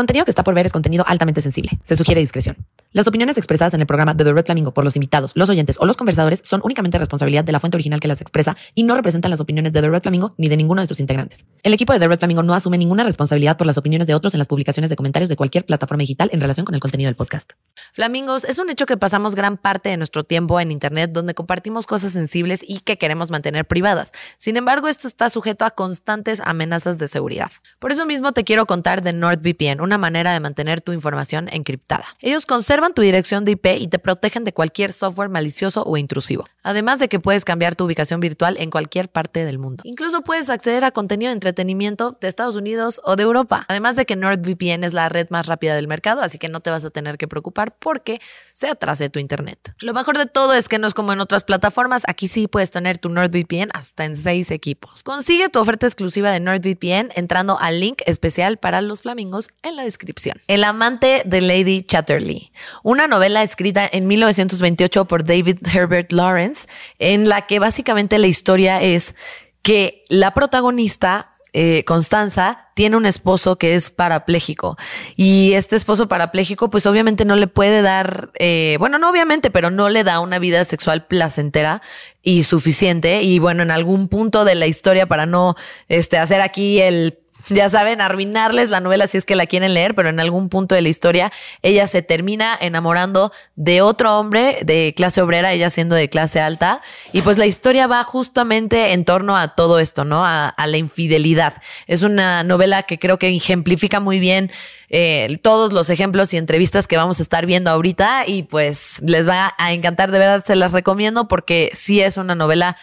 contenido que está por ver es contenido altamente sensible. Se sugiere discreción. Las opiniones expresadas en el programa de The Red Flamingo por los invitados, los oyentes o los conversadores son únicamente responsabilidad de la fuente original que las expresa y no representan las opiniones de The Red Flamingo ni de ninguno de sus integrantes. El equipo de The Red Flamingo no asume ninguna responsabilidad por las opiniones de otros en las publicaciones de comentarios de cualquier plataforma digital en relación con el contenido del podcast. Flamingos, es un hecho que pasamos gran parte de nuestro tiempo en Internet donde compartimos cosas sensibles y que queremos mantener privadas. Sin embargo, esto está sujeto a constantes amenazas de seguridad. Por eso mismo te quiero contar de NordVPN, una manera de mantener tu información encriptada. Ellos conservan tu dirección de IP y te protegen de cualquier software malicioso o intrusivo. Además de que puedes cambiar tu ubicación virtual en cualquier parte del mundo. Incluso puedes acceder a contenido de entretenimiento de Estados Unidos o de Europa. Además de que NordVPN es la red más rápida del mercado, así que no te vas a tener que preocupar porque se atrase tu internet. Lo mejor de todo es que no es como en otras plataformas, aquí sí puedes tener tu NordVPN hasta en seis equipos. Consigue tu oferta exclusiva de NordVPN entrando al link especial para los flamingos en la descripción. El amante de Lady Chatterley, una novela escrita en 1928 por David Herbert Lawrence, en la que básicamente la historia es que la protagonista eh, Constanza tiene un esposo que es parapléjico. Y este esposo parapléjico pues obviamente no le puede dar, eh, bueno, no obviamente, pero no le da una vida sexual placentera y suficiente. Y bueno, en algún punto de la historia para no este, hacer aquí el ya saben, arruinarles la novela si es que la quieren leer, pero en algún punto de la historia ella se termina enamorando de otro hombre de clase obrera, ella siendo de clase alta, y pues la historia va justamente en torno a todo esto, ¿no? A, la infidelidad. Es una novela que creo que ejemplifica muy bien eh, todos los ejemplos y entrevistas que vamos a estar viendo ahorita y pues les va a encantar, de verdad se las recomiendo porque sí es una novela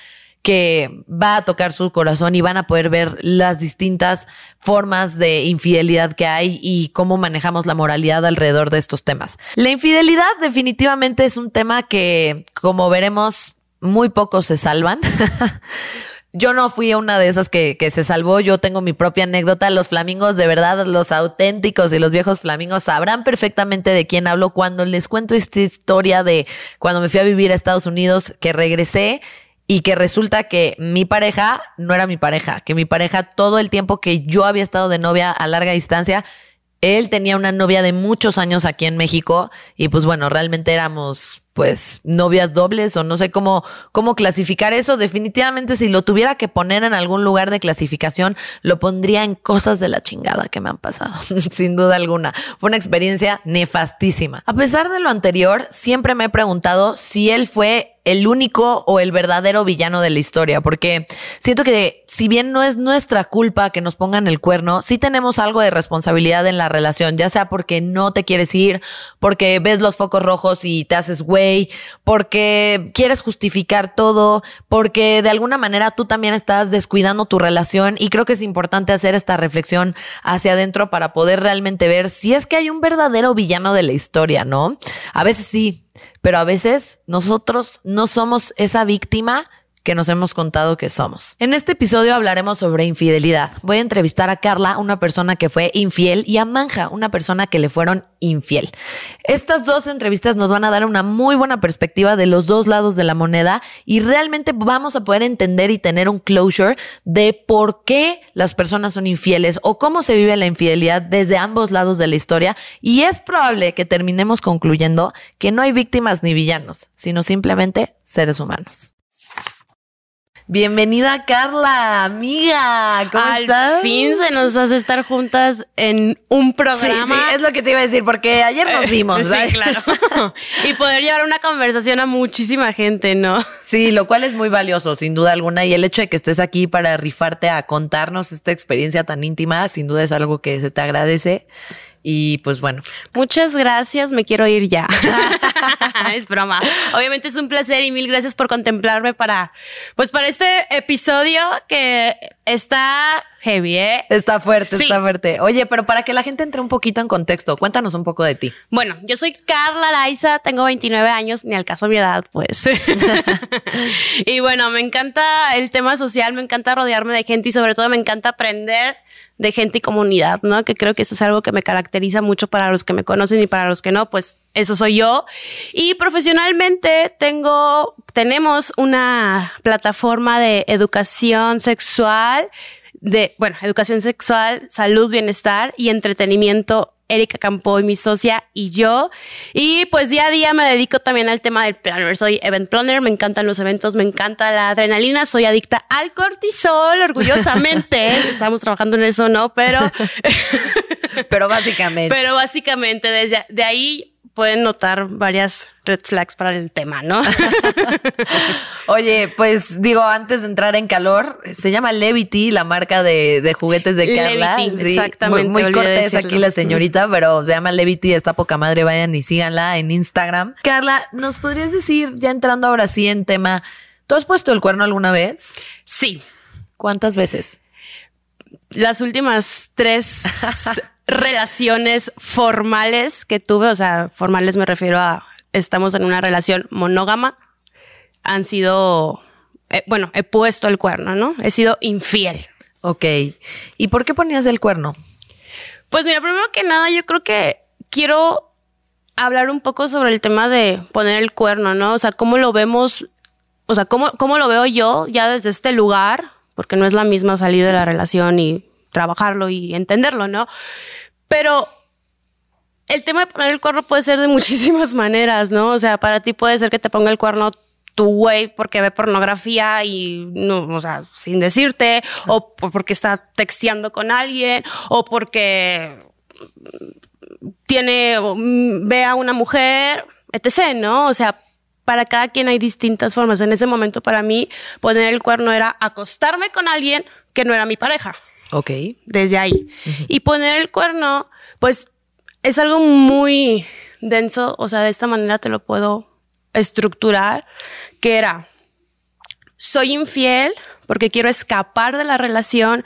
que va a tocar su corazón y van a poder ver las distintas formas de infidelidad que hay y cómo manejamos la moralidad alrededor de estos temas. La infidelidad definitivamente es un tema que, como veremos, muy pocos se salvan. Yo no fui una de esas que, que, se salvó, yo tengo mi propia anécdota. Los flamingos, de verdad, los auténticos y los viejos flamingos sabrán perfectamente de quién hablo cuando les cuento esta historia de cuando me fui a vivir a Estados Unidos, que regresé y que resulta que mi pareja no era mi pareja, que mi pareja todo el tiempo que yo había estado de novia a larga distancia, él tenía una novia de muchos años aquí en México y pues bueno, realmente éramos pues novias dobles o no sé cómo, cómo clasificar eso. Definitivamente si lo tuviera que poner en algún lugar de clasificación, lo pondría en cosas de la chingada que me han pasado, sin duda alguna. Fue una experiencia nefastísima. A pesar de lo anterior, siempre me he preguntado si él fue el único o el verdadero villano de la historia, porque siento que si bien no es nuestra culpa que nos pongan el cuerno, sí tenemos algo de responsabilidad en la relación, ya sea porque no te quieres ir, porque ves los focos rojos y te haces güey, porque quieres justificar todo, porque de alguna manera tú también estás descuidando tu relación y creo que es importante hacer esta reflexión hacia adentro para poder realmente ver si es que hay un verdadero villano de la historia, ¿no? A veces sí, pero a veces nosotros no somos esa víctima que nos hemos contado que somos. En este episodio hablaremos sobre infidelidad. Voy a entrevistar a Carla, una persona que fue infiel, y a Manja, una persona que le fueron infiel. Estas dos entrevistas nos van a dar una muy buena perspectiva de los dos lados de la moneda y realmente vamos a poder entender y tener un closure de por qué las personas son infieles o cómo se vive la infidelidad desde ambos lados de la historia y es probable que terminemos concluyendo que no hay víctimas ni villanos, sino simplemente seres humanos. Bienvenida Carla, amiga. ¿Cómo Al fin se nos hace estar juntas en un programa. Sí, es lo que te iba a decir, porque ayer nos eh, vimos. sí, claro. y poder llevar una conversación a muchísima gente, ¿no? Sí, lo cual es muy valioso, sin duda alguna. Y el hecho de que estés aquí para rifarte a contarnos esta experiencia tan íntima, sin duda es algo que se te agradece. Y pues bueno. Muchas gracias, me quiero ir ya. es broma. Obviamente es un placer y mil gracias por contemplarme para, pues para este episodio que está heavy, ¿eh? Está fuerte, está fuerte. Oye, pero para que la gente entre un poquito en contexto, cuéntanos un poco de ti. Bueno, yo soy Carla Laiza, tengo 29 años, ni al caso mi edad, pues. y bueno, me encanta el tema social, me encanta rodearme de gente y sobre todo me encanta aprender de gente y comunidad, ¿no? Que creo que eso es algo que me caracteriza mucho para los que me conocen y para los que no, pues eso soy yo. Y profesionalmente tengo, tenemos una plataforma de educación sexual de, bueno, educación sexual, salud, bienestar y entretenimiento Erika Campoy, mi socia y yo. Y pues día a día me dedico también al tema del planner. Soy event planner, me encantan los eventos, me encanta la adrenalina, soy adicta al cortisol, orgullosamente. Estamos trabajando en eso, ¿no? Pero... Pero básicamente. Pero básicamente desde de ahí pueden notar varias red flags para el tema, ¿no? Oye, pues digo, antes de entrar en calor, se llama Levity, la marca de, juguetes de Carla. Levity, exactamente. Muy, cortés aquí la señorita, pero se llama Levity, está poca madre, vayan y síganla en Instagram. Carla, ¿nos podrías decir, ya entrando ahora sí en tema, ¿tú has puesto el cuerno alguna vez? Sí. ¿Cuántas veces? Las últimas tres relaciones formales que tuve, o sea, formales me refiero a estamos en una relación monógama, han sido, eh, bueno, he puesto el cuerno, ¿no? He sido infiel. Ok. ¿Y por qué ponías el cuerno? Pues mira, primero que nada, yo creo que quiero hablar un poco sobre el tema de poner el cuerno, ¿no? O sea, cómo lo vemos, o sea, cómo, cómo lo veo yo ya desde este lugar, porque no es la misma salir de la relación y trabajarlo y entenderlo, ¿no? Pero el tema de poner el cuerno puede ser de muchísimas maneras, ¿no? O sea, para ti puede ser que te ponga el cuerno tu güey porque ve pornografía y no, o sea, sin decirte, o porque está texteando con alguien, o porque tiene, ve a una mujer, etc., ¿no? O sea, para cada quien hay distintas formas. En ese momento, para mí, poner el cuerno era acostarme con alguien que no era mi pareja. Ok. Desde ahí. Y poner el cuerno, pues es algo muy denso, o sea, de esta manera te lo puedo estructurar, que era, soy infiel porque quiero escapar de la relación,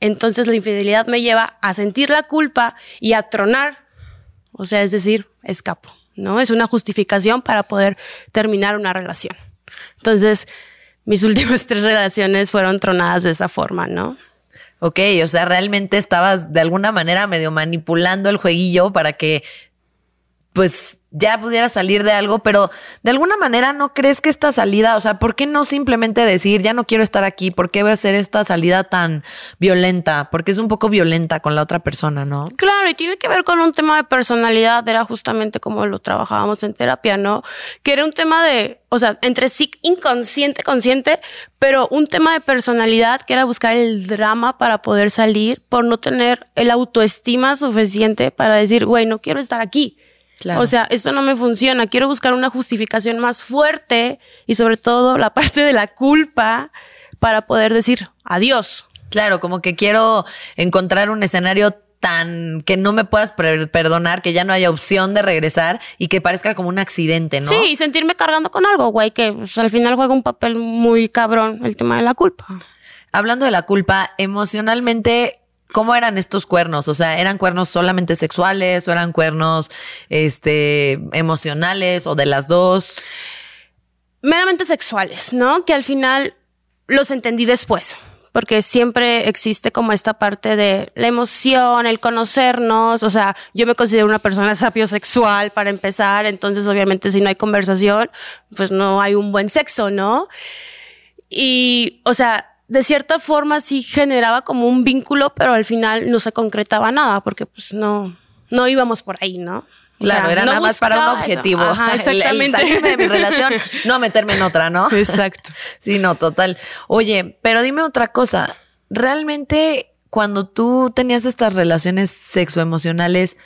entonces la infidelidad me lleva a sentir la culpa y a tronar, o sea, es decir, escapo, ¿no? Es una justificación para poder terminar una relación. Entonces, mis últimas tres relaciones fueron tronadas de esa forma, ¿no? Ok, o sea, realmente estabas de alguna manera medio manipulando el jueguillo para que pues ya pudiera salir de algo, pero de alguna manera no crees que esta salida, o sea, ¿por qué no simplemente decir, ya no quiero estar aquí? ¿Por qué voy a hacer esta salida tan violenta? Porque es un poco violenta con la otra persona, ¿no? Claro, y tiene que ver con un tema de personalidad, era justamente como lo trabajábamos en terapia, ¿no? Que era un tema de, o sea, entre sí inconsciente, consciente, pero un tema de personalidad que era buscar el drama para poder salir por no tener el autoestima suficiente para decir, güey, no quiero estar aquí. O sea, esto no me funciona, quiero buscar una justificación más fuerte y sobre todo la parte de la culpa para poder decir adiós. Claro, como que quiero encontrar un escenario tan que no me puedas perdonar, que ya no haya opción de regresar y que parezca como un accidente, ¿no? Sí, y sentirme cargando con algo, güey, que pues, al final juega un papel muy cabrón el tema de la culpa. Hablando de la culpa, emocionalmente ¿Cómo eran estos cuernos? O sea, ¿eran cuernos solamente sexuales o eran cuernos este, emocionales o de las dos? Meramente sexuales, ¿no? Que al final los entendí después, porque siempre existe como esta parte de la emoción, el conocernos, o sea, yo me considero una persona sapiosexual para empezar, entonces obviamente si no hay conversación, pues no hay un buen sexo, ¿no? Y, o sea, de cierta forma sí generaba como un vínculo, pero al final no se concretaba nada porque pues no, no íbamos por ahí, ¿no? Claro, era nada más para un objetivo. Ajá, exactamente. El, de mi relación, no meterme en otra, ¿no? Exacto. sí, no, total. Oye, pero dime otra cosa. ¿Realmente cuando tú tenías estas relaciones sexoemocionales,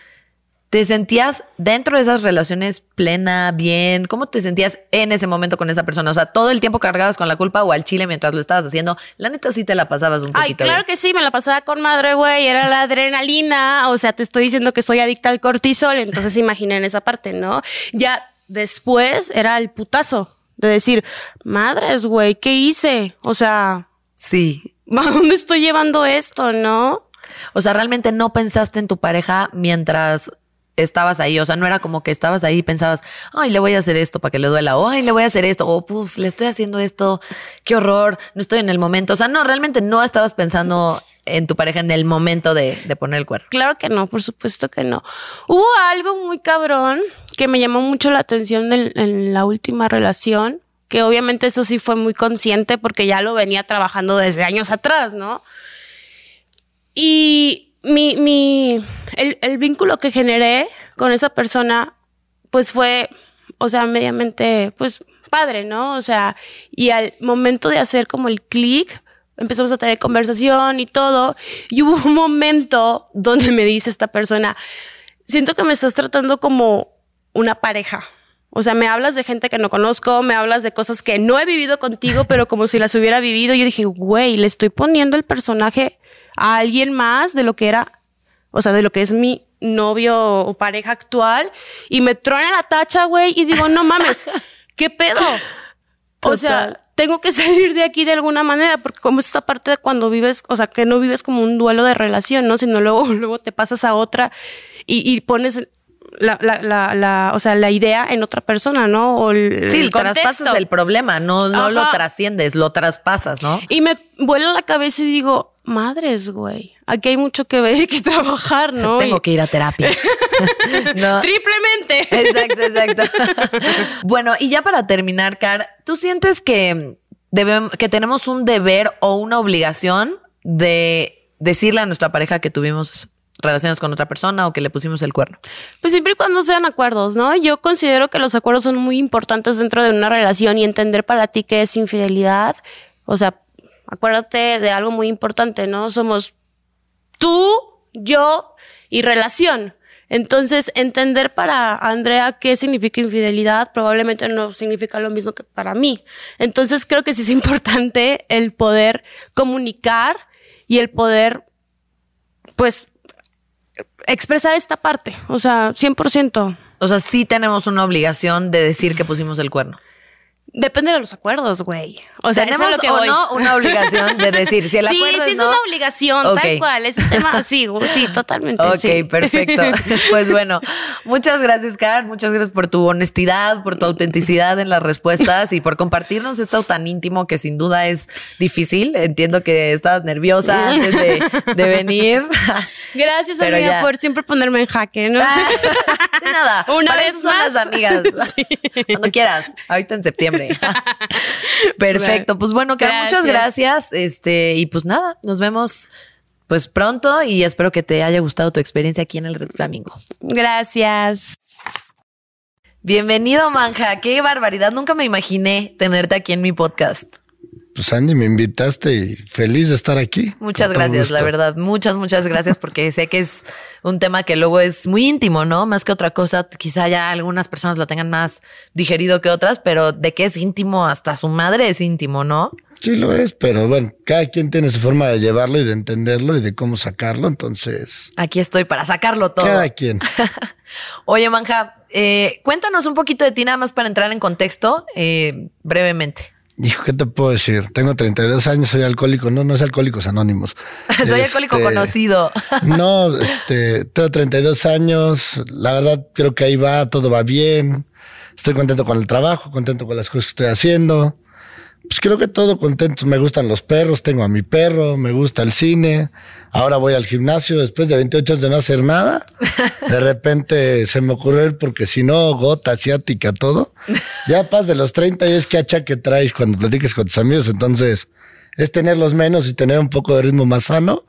¿Te sentías dentro de esas relaciones plena, bien? ¿Cómo te sentías en ese momento con esa persona? O sea, todo el tiempo cargabas con la culpa o al chile mientras lo estabas haciendo. La neta sí te la pasabas un poquito. Ay, claro que sí, me la pasaba con madre, güey. Era la adrenalina. O sea, te estoy diciendo que soy adicta al cortisol. Entonces imaginen esa parte, ¿no? Ya después era el putazo de decir, madres, güey, ¿qué hice? O sea, sí. ¿A dónde estoy llevando esto, no? O sea, realmente no pensaste en tu pareja mientras estabas ahí, o sea, no era como que estabas ahí y pensabas, ay, le voy a hacer esto para que le duela, o ay, le voy a hacer esto, o puf, le estoy haciendo esto, qué horror, no estoy en el momento, o sea, no, realmente no estabas pensando en tu pareja en el momento de, poner el cuerpo. Claro que no, por supuesto que no. Hubo algo muy cabrón que me llamó mucho la atención en, en la última relación, que obviamente eso sí fue muy consciente porque ya lo venía trabajando desde años atrás, ¿no? Y mi, mi, el, el vínculo que generé con esa persona, pues fue, o sea, mediamente, pues padre, ¿no? O sea, y al momento de hacer como el clic, empezamos a tener conversación y todo, y hubo un momento donde me dice esta persona, siento que me estás tratando como una pareja. O sea, me hablas de gente que no conozco, me hablas de cosas que no he vivido contigo, pero como si las hubiera vivido. Yo dije, güey, le estoy poniendo el personaje a alguien más de lo que era, o sea, de lo que es mi novio o pareja actual. Y me trona la tacha, güey, y digo, no mames, ¿qué pedo? O sea, tengo que salir de aquí de alguna manera, porque como es esta parte de cuando vives, o sea, que no vives como un duelo de relación, ¿no? Sino luego, luego te pasas a otra y, y pones la, la, la, la, o sea, la idea en otra persona, ¿no? O el, Sí, el traspasas el problema, no, no lo trasciendes, lo traspasas, ¿no? Y me vuela la cabeza y digo, madres, güey, aquí hay mucho que ver y que trabajar, ¿no? Tengo Y- que ir a terapia. no. Triplemente. Exacto, exacto. bueno, y ya para terminar, Car, ¿tú sientes que, debem- que tenemos un deber o una obligación de decirle a nuestra pareja que tuvimos relaciones con otra persona o que le pusimos el cuerno? Pues siempre y cuando sean acuerdos, ¿no? Yo considero que los acuerdos son muy importantes dentro de una relación y entender para ti qué es infidelidad. O sea, acuérdate de algo muy importante, ¿no? Somos tú, yo y relación. Entonces, entender para Andrea qué significa infidelidad probablemente no significa lo mismo que para mí. Entonces, creo que sí es importante el poder comunicar y el poder, pues, expresar esta parte. O sea, 100%. O sea, sí tenemos una obligación de decir que pusimos el cuerno. Depende de los acuerdos, güey. O sea, eso es tenemos lo que o voy. no una obligación de decir si el sí, acuerdo sí, es es no. una obligación, Ok. tal cual. Ese tema, sí, sí, totalmente. Ok, sí. perfecto. Pues bueno, muchas gracias, Car. Muchas gracias por tu honestidad, por tu autenticidad en las respuestas y por compartirnos esto tan íntimo que sin duda es difícil. Entiendo que estabas nerviosa antes de, de venir. Gracias, Pero amiga, ya. por siempre ponerme en jaque, ¿no? Nada. Una Para vez eso son más. las amigas. Cuando quieras. Ahorita en septiembre. Perfecto. Pues bueno, Car, muchas Gracias. Este, y pues nada, nos vemos pues pronto y espero que te haya gustado tu experiencia aquí en el Flamingo. Gracias. Bienvenido, Manja. Qué barbaridad. Nunca me imaginé tenerte aquí en mi podcast. Pues Andy, me invitaste y feliz de estar aquí. Muchas gracias, la verdad. Muchas, muchas gracias porque sé que es un tema que luego es muy íntimo, ¿no? Más que otra cosa, quizá ya algunas personas lo tengan más digerido que otras, pero de que es íntimo hasta su madre es íntimo, ¿no? Sí lo es, pero bueno, cada quien tiene su forma de llevarlo y de entenderlo y de cómo sacarlo, entonces Aquí estoy para sacarlo todo. cada quien. Oye, Manja, eh, cuéntanos un poquito de ti nada más para entrar en contexto eh, brevemente. Hijo, ¿qué te puedo decir? Tengo 32 años, soy alcohólico. No, no es Alcohólicos Anónimos. Soy Este, alcohólico conocido. No, este, tengo 32 años. La verdad, creo que ahí va, todo va bien. Estoy contento con el trabajo, contento con las cosas que estoy haciendo. Pues creo que todo contento. Me gustan los perros, tengo a mi perro, me gusta el cine. Ahora voy al gimnasio después de 28 años de no hacer nada. De repente se me ocurrió ir porque si no, gota asiática, todo. Ya pas de los 30 y es que hacha que traes cuando platiques con tus amigos. Entonces es tenerlos menos y tener un poco de ritmo más sano.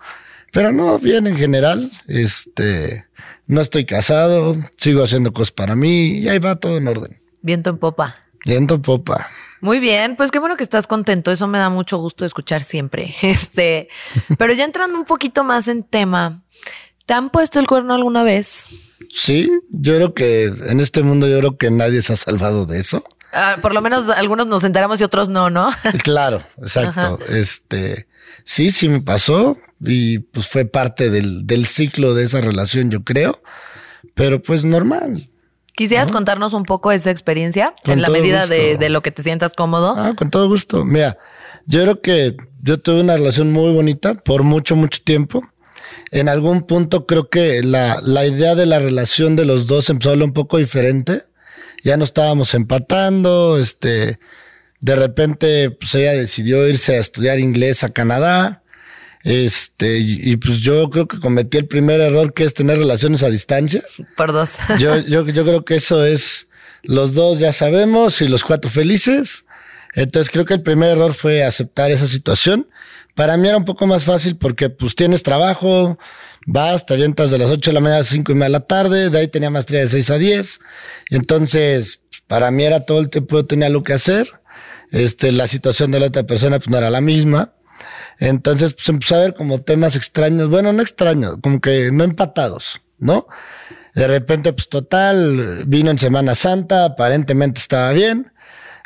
Pero no, bien en general. Este, no estoy casado, sigo haciendo cosas para mí y ahí va todo en orden. Viento en popa. Yendo popa. Muy bien, pues qué bueno que estás contento. Eso me da mucho gusto escuchar siempre. Este, pero ya entrando un poquito más en tema, ¿te han puesto el cuerno alguna vez? Sí, yo creo que en este mundo yo creo que nadie se ha salvado de eso. Ah, por lo menos algunos nos enteramos y otros no, ¿no? Claro, exacto. Este, sí, sí me pasó y pues fue parte del, del ciclo de esa relación, yo creo. Pero pues normal. ¿Quisieras contarnos un poco esa experiencia Con en la medida de, de lo que te sientas cómodo? Ah, con todo gusto. Mira, yo creo que yo tuve una relación muy bonita por mucho, mucho tiempo. En algún punto creo que la, la idea de la relación de los dos empezó a hablar un poco diferente. Ya no estábamos empatando, este, de repente, pues ella decidió irse a estudiar inglés a Canadá. Este, y, y, pues yo creo que cometí el primer error que es tener relaciones a distancia. Por dos. Yo, yo, yo creo que eso es los dos ya sabemos y los cuatro felices. Entonces creo que el primer error fue aceptar esa situación. Para mí era un poco más fácil porque pues tienes trabajo, vas, te avientas de las 8 de la mañana a 5 y media de la tarde, de ahí tenía maestría de 6 a 10. Entonces, para mí era todo el tiempo yo tenía lo que hacer. Este, la situación de la otra persona pues no era la misma. Entonces, pues empecé a ver como temas extraños, bueno, no extraños, como que no empatados, ¿no? De repente, pues total, vino en Semana Santa, aparentemente estaba bien.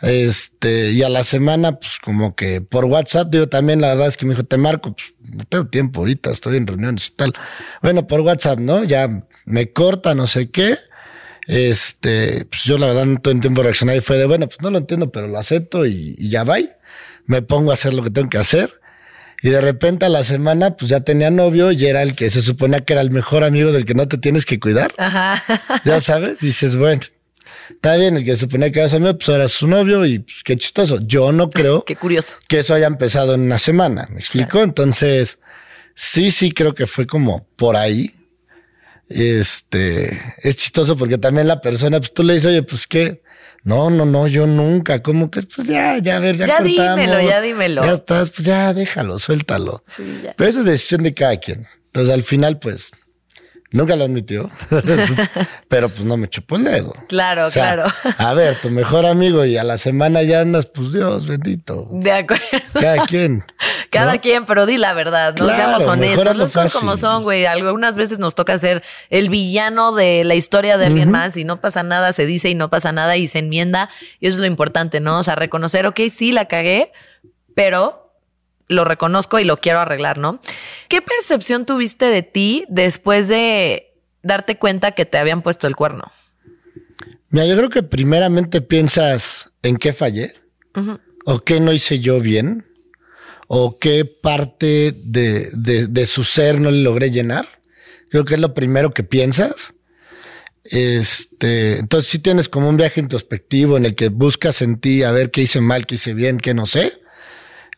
Este, y a la semana, pues como que por WhatsApp, digo también, la verdad es que me dijo, te marco, pues no tengo tiempo ahorita, estoy en reuniones y tal. Bueno, por WhatsApp, ¿no? Ya me corta, no sé qué. Este, pues yo la verdad no tengo tiempo de reaccionar y fue de, bueno, pues no lo entiendo, pero lo acepto y, y ya va. Me pongo a hacer lo que tengo que hacer. Y de repente a la semana, pues ya tenía novio y era el que se suponía que era el mejor amigo del que no te tienes que cuidar. Ajá. Ya sabes, dices, bueno, está bien, el que se suponía que era su amigo, pues ahora es su novio y pues, qué chistoso. Yo no creo Qué curioso. que eso haya empezado en una semana, ¿me explico? Entonces, sí, sí creo que fue como por ahí. Este, es chistoso porque también la persona, pues tú le dices, oye, pues qué, no, no, no, yo nunca, como que, pues ya, ya, a ver, ya, Ya cortamos. dímelo, ya dímelo. Ya estás, pues ya, déjalo, suéltalo. Sí, ya. Pero eso es decisión de cada quien. Entonces, al final, pues, nunca lo admitió. Pero pues no me chupó el dedo. Claro, O sea, claro. A ver, tu mejor amigo y a la semana ya andas, pues Dios bendito. De acuerdo. Cada quien. Cada ¿no? quien, pero di la verdad, no Claro, seamos honestos. Las cosas como son, güey. Algunas veces nos toca ser el villano de la historia de alguien más y no pasa nada, se dice y no pasa nada y se enmienda. Y eso es lo importante, ¿no? O sea, reconocer, ok, sí, la cagué, pero lo reconozco y lo quiero arreglar, ¿no? ¿Qué percepción tuviste de ti después de darte cuenta que te habían puesto el cuerno? Mira, yo creo que primeramente piensas en qué fallé o qué no hice yo bien o qué parte de, de- de su ser no le logré llenar. Creo que es lo primero que piensas. Este, entonces sí tienes como un viaje introspectivo en el que buscas en ti a ver qué hice mal, qué hice bien, qué no sé.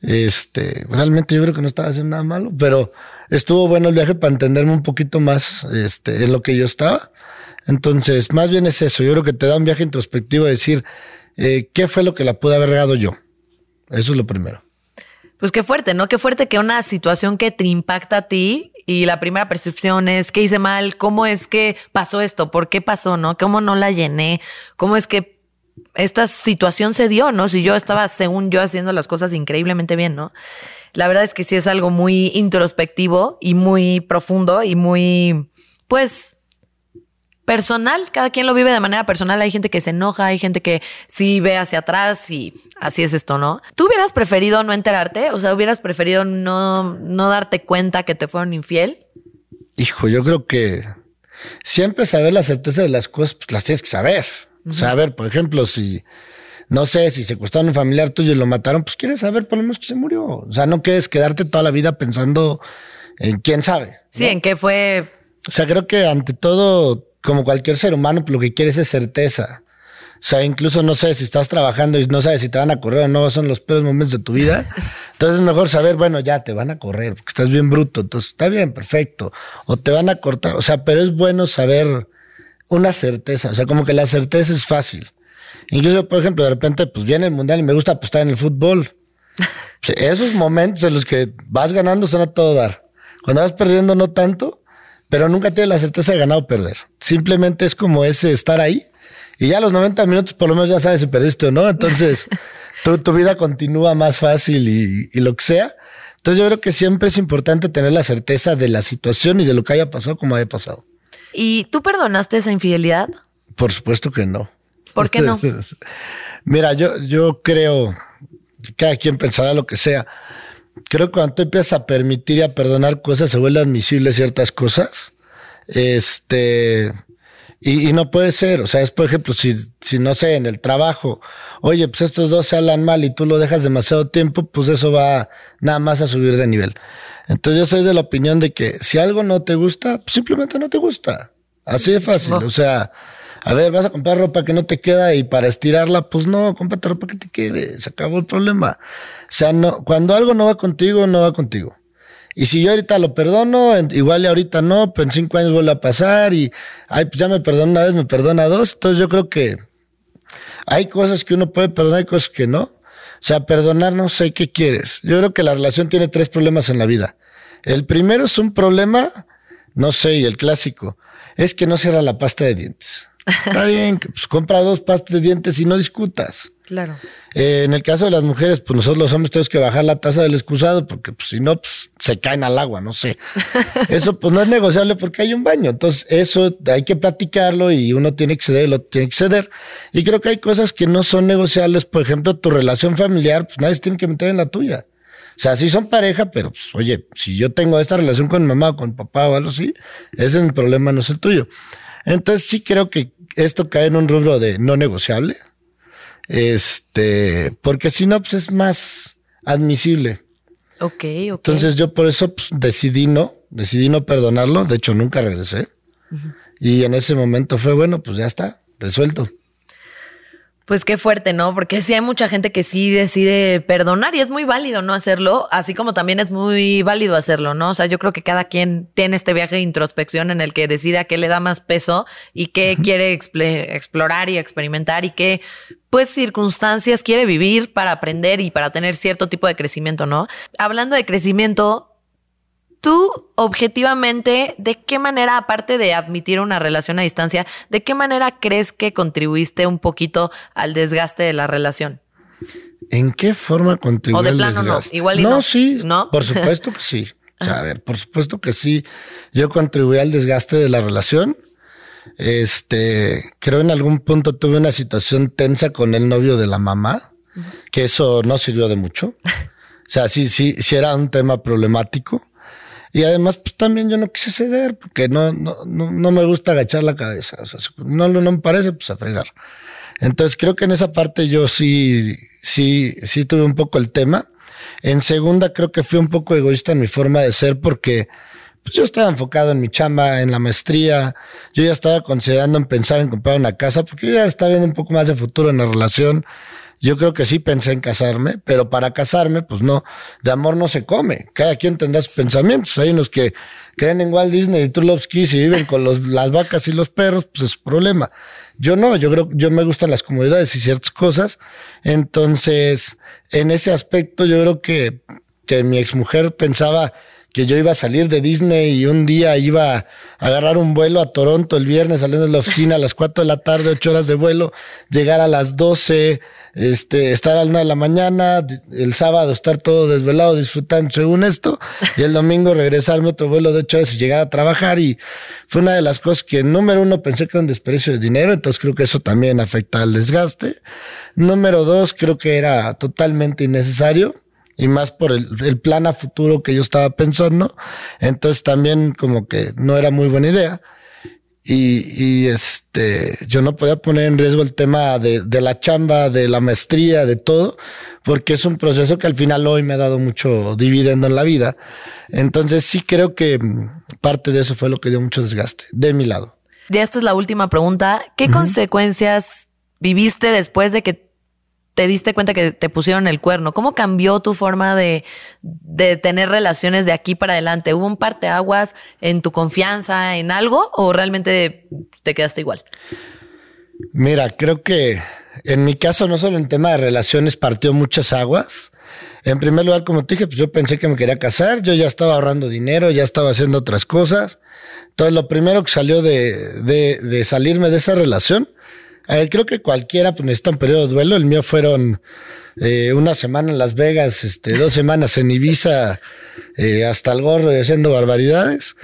Este, realmente yo creo que no estaba haciendo nada malo, pero estuvo bueno el viaje para entenderme un poquito más este, en lo que yo estaba. Entonces, más bien es eso. Yo creo que te da un viaje introspectivo a decir eh, qué fue lo que la pude haber regado yo. Eso es lo primero. Pues qué fuerte, ¿no? Qué fuerte que una situación que te impacta a ti y la primera percepción es qué hice mal, cómo es que pasó esto, por qué pasó, ¿no? ¿Cómo no la llené? ¿Cómo es que esta situación se dio, ¿no? Si yo estaba, según yo, haciendo las cosas increíblemente bien, ¿no? La verdad es que sí es algo muy introspectivo y muy profundo y muy, pues, personal. Cada quien lo vive de manera personal. Hay gente que se enoja, hay gente que sí ve hacia atrás y así es esto, ¿no? ¿Tú hubieras preferido no enterarte? O sea, ¿hubieras preferido no, no darte cuenta que te fueron infiel? Hijo, yo creo que siempre saber la certeza de las cosas, pues las tienes que saber. O sea, a ver, por ejemplo, si, no sé, si secuestraron a un familiar tuyo y lo mataron, pues quieres saber por lo menos que se murió. O sea, no quieres quedarte toda la vida pensando en quién sabe. Sí, en qué fue. O sea, creo que ante todo, como cualquier ser humano, lo que quieres es certeza. O sea, incluso no sé si estás trabajando y no sabes si te van a correr o no, son los peores momentos de tu vida. Entonces es mejor saber, bueno, ya te van a correr porque estás bien bruto. Entonces está bien, perfecto. O te van a cortar. O sea, pero es bueno saber una certeza. O sea, como que la certeza es fácil. Incluso, por ejemplo, de repente, pues viene el mundial y me gusta apostar en el fútbol. Esos momentos en los que vas ganando son a todo dar. Cuando vas perdiendo no tanto, pero nunca tienes la certeza de ganar o perder. Simplemente es como ese estar ahí y ya a los 90 minutos por lo menos ya sabes si perdiste o no. Entonces tu, tu vida continúa más fácil y, y lo que sea. Entonces yo creo que siempre es importante tener la certeza de la situación y de lo que haya pasado como haya pasado. ¿Y tú perdonaste esa infidelidad? Por supuesto que no. ¿Por qué no? Mira, yo, yo creo, cada quien pensará lo que sea. Creo que cuando tú empiezas a permitir y a perdonar cosas, se vuelve admisible ciertas cosas. Este, y, y no puede ser. O sea, es por ejemplo, si, si no sé, en el trabajo, oye, pues estos dos se hablan mal y tú lo dejas demasiado tiempo, pues eso va nada más a subir de nivel. Entonces yo soy de la opinión de que si algo no te gusta, pues simplemente no te gusta. Así de fácil. O sea, a ver, vas a comprar ropa que no te queda y para estirarla, pues no, cómprate ropa que te quede. Se acabó el problema. O sea, no, cuando algo no va contigo, no va contigo. Y si yo ahorita lo perdono, igual y ahorita no, pero en cinco años vuelve a pasar y, ay, pues ya me perdona una vez, me perdona dos. Entonces yo creo que hay cosas que uno puede perdonar y cosas que no. O sea, perdonar no sé qué quieres. Yo creo que la relación tiene tres problemas en la vida. El primero es un problema, no sé, y el clásico, es que no cierra la pasta de dientes. Está bien, pues compra dos pastas de dientes y no discutas. Claro. Eh, en el caso de las mujeres, pues nosotros los hombres tenemos que bajar la tasa del excusado porque pues, si no, pues, se caen al agua, no sé. Eso pues no es negociable porque hay un baño. Entonces eso hay que platicarlo y uno tiene que ceder, lo tiene que ceder. Y creo que hay cosas que no son negociables. Por ejemplo, tu relación familiar, pues nadie se tiene que meter en la tuya. O sea, sí son pareja, pero pues, oye, si yo tengo esta relación con mi mamá o con mi papá o algo así, ese es mi problema, no es el tuyo. Entonces sí creo que esto cae en un rubro de no negociable. Este, porque si no, pues es más admisible. Ok, ok. Entonces yo por eso pues, decidí no, decidí no perdonarlo. De hecho, nunca regresé. Y en ese momento fue, bueno, pues ya está, resuelto. Pues qué fuerte, ¿no? Porque sí hay mucha gente que sí decide perdonar y es muy válido no hacerlo, así como también es muy válido hacerlo, ¿no? O sea, yo creo que cada quien tiene este viaje de introspección en el que decide a qué le da más peso y qué quiere explorar y experimentar y qué, pues, circunstancias quiere vivir para aprender y para tener cierto tipo de crecimiento, ¿no? Hablando de crecimiento, Tú, objetivamente, ¿de qué manera, aparte de admitir una relación a distancia, de qué manera crees que contribuiste un poquito al desgaste de la relación? ¿En qué forma contribuyó O de al plano no, desgaste? igual y no, no. sí, ¿No? por supuesto que sí. O sea, a ver, por supuesto que sí. Yo contribuí al desgaste de la relación. Este, creo en algún punto tuve una situación tensa con el novio de la mamá, que eso no sirvió de mucho. O sea, sí, sí, sí era un tema problemático. Y además, pues también yo no quise ceder porque no, no, no, no me gusta agachar la cabeza. O sea, si no, no me parece, pues a fregar. Entonces creo que en esa parte yo sí, sí, sí tuve un poco el tema. En segunda, creo que fui un poco egoísta en mi forma de ser porque pues yo estaba enfocado en mi chamba, en la maestría. Yo ya estaba considerando en pensar en comprar una casa porque yo ya estaba viendo un poco más de futuro en la relación. Yo creo que sí pensé en casarme, pero para casarme, pues no, de amor no se come. Cada quien tendrá sus pensamientos. Hay unos que creen en Walt Disney y True Love Kiss y viven con las vacas y los perros, pues es su problema. Yo no, yo creo, yo me gustan las comodidades y ciertas cosas. Entonces, en ese aspecto, yo creo que, que mi exmujer pensaba que yo iba a salir de Disney y un día iba a agarrar un vuelo a Toronto el viernes saliendo de la oficina a las 4 de la tarde, 8 horas de vuelo, llegar a las 12, este, estar a la 1 de la mañana, el sábado estar todo desvelado disfrutando según esto, y el domingo regresarme otro vuelo de 8 horas y llegar a trabajar. Y fue una de las cosas que, número uno, pensé que era un desperdicio de dinero, entonces creo que eso también afecta al desgaste. Número dos, creo que era totalmente innecesario y más por el, el, plan a futuro que yo estaba pensando. Entonces también como que no era muy buena idea. Y, y este, yo no podía poner en riesgo el tema de, de, la chamba, de la maestría, de todo, porque es un proceso que al final hoy me ha dado mucho dividendo en la vida. Entonces sí creo que parte de eso fue lo que dio mucho desgaste, de mi lado. Ya esta es la última pregunta. ¿Qué uh -huh. consecuencias viviste después de que te diste cuenta que te pusieron el cuerno? ¿Cómo cambió tu forma de, de tener relaciones de aquí para adelante? ¿Hubo un parteaguas en tu confianza en algo o realmente te quedaste igual? Mira, creo que en mi caso no solo en tema de relaciones partió muchas aguas. En primer lugar, como te dije, pues yo pensé que me quería casar, yo ya estaba ahorrando dinero, ya estaba haciendo otras cosas. Entonces, lo primero que salió de, de, de salirme de esa relación a ver, creo que cualquiera pues, necesita un periodo de duelo. El mío fueron eh, una semana en Las Vegas, este, dos semanas en Ibiza, eh, hasta el gorro y haciendo barbaridades.